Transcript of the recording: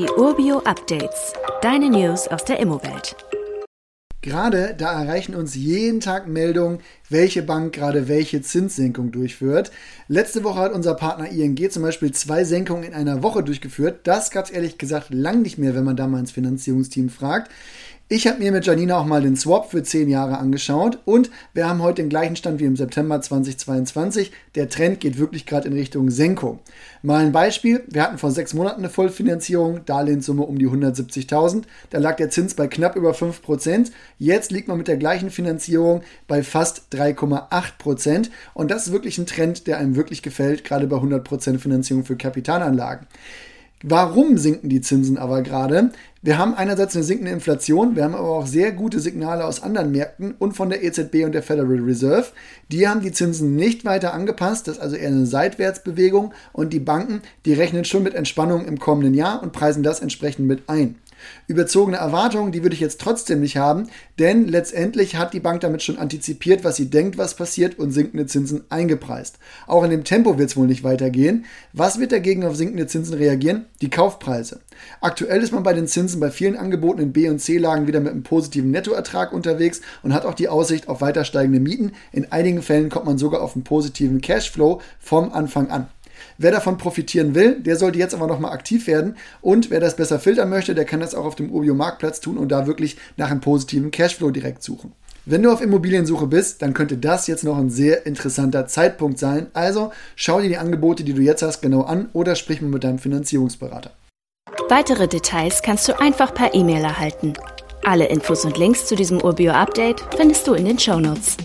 Die Urbio Updates. Deine News aus der Immowelt. Gerade da erreichen uns jeden Tag Meldungen, welche Bank gerade welche Zinssenkung durchführt. Letzte Woche hat unser Partner ING zum Beispiel zwei Senkungen in einer Woche durchgeführt. Das gab es ehrlich gesagt lang nicht mehr, wenn man da mal ins Finanzierungsteam fragt. Ich habe mir mit Janina auch mal den Swap für 10 Jahre angeschaut und wir haben heute den gleichen Stand wie im September 2022. Der Trend geht wirklich gerade in Richtung Senkung. Mal ein Beispiel. Wir hatten vor sechs Monaten eine Vollfinanzierung, Darlehenssumme um die 170.000. Da lag der Zins bei knapp über 5%. Jetzt liegt man mit der gleichen Finanzierung bei fast 3,8%. Und das ist wirklich ein Trend, der einem wirklich gefällt, gerade bei 100% Finanzierung für Kapitalanlagen. Warum sinken die Zinsen aber gerade? Wir haben einerseits eine sinkende Inflation, wir haben aber auch sehr gute Signale aus anderen Märkten und von der EZB und der Federal Reserve. Die haben die Zinsen nicht weiter angepasst, das ist also eher eine Seitwärtsbewegung und die Banken, die rechnen schon mit Entspannung im kommenden Jahr und preisen das entsprechend mit ein. Überzogene Erwartungen, die würde ich jetzt trotzdem nicht haben, denn letztendlich hat die Bank damit schon antizipiert, was sie denkt, was passiert und sinkende Zinsen eingepreist. Auch in dem Tempo wird es wohl nicht weitergehen. Was wird dagegen auf sinkende Zinsen reagieren? Die Kaufpreise. Aktuell ist man bei den Zinsen bei vielen Angeboten in B- und C-Lagen wieder mit einem positiven Nettoertrag unterwegs und hat auch die Aussicht auf weiter steigende Mieten. In einigen Fällen kommt man sogar auf einen positiven Cashflow vom Anfang an. Wer davon profitieren will, der sollte jetzt aber nochmal aktiv werden. Und wer das besser filtern möchte, der kann das auch auf dem Urbio Marktplatz tun und da wirklich nach einem positiven Cashflow direkt suchen. Wenn du auf Immobiliensuche bist, dann könnte das jetzt noch ein sehr interessanter Zeitpunkt sein. Also schau dir die Angebote, die du jetzt hast, genau an oder sprich mal mit deinem Finanzierungsberater. Weitere Details kannst du einfach per E-Mail erhalten. Alle Infos und Links zu diesem Urbio-Update findest du in den Show Notes.